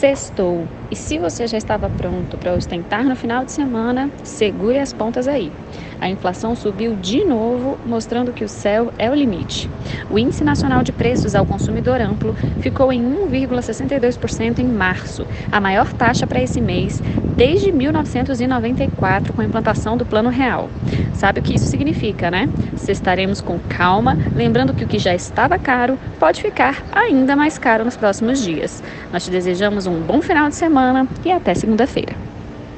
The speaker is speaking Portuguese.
Sextou. E se você já estava pronto para ostentar no final de semana, segure as pontas aí. A inflação subiu de novo, mostrando que o céu é o limite. O Índice Nacional de Preços ao Consumidor Amplo ficou em 1,62% em março, a maior taxa para esse mês desde 1994, com a implantação do Plano Real. Sabe o que isso significa, né? Estaremos com calma, lembrando que o que já estava caro pode ficar ainda mais caro nos próximos dias. Nós te desejamos um bom final de semana e até segunda-feira.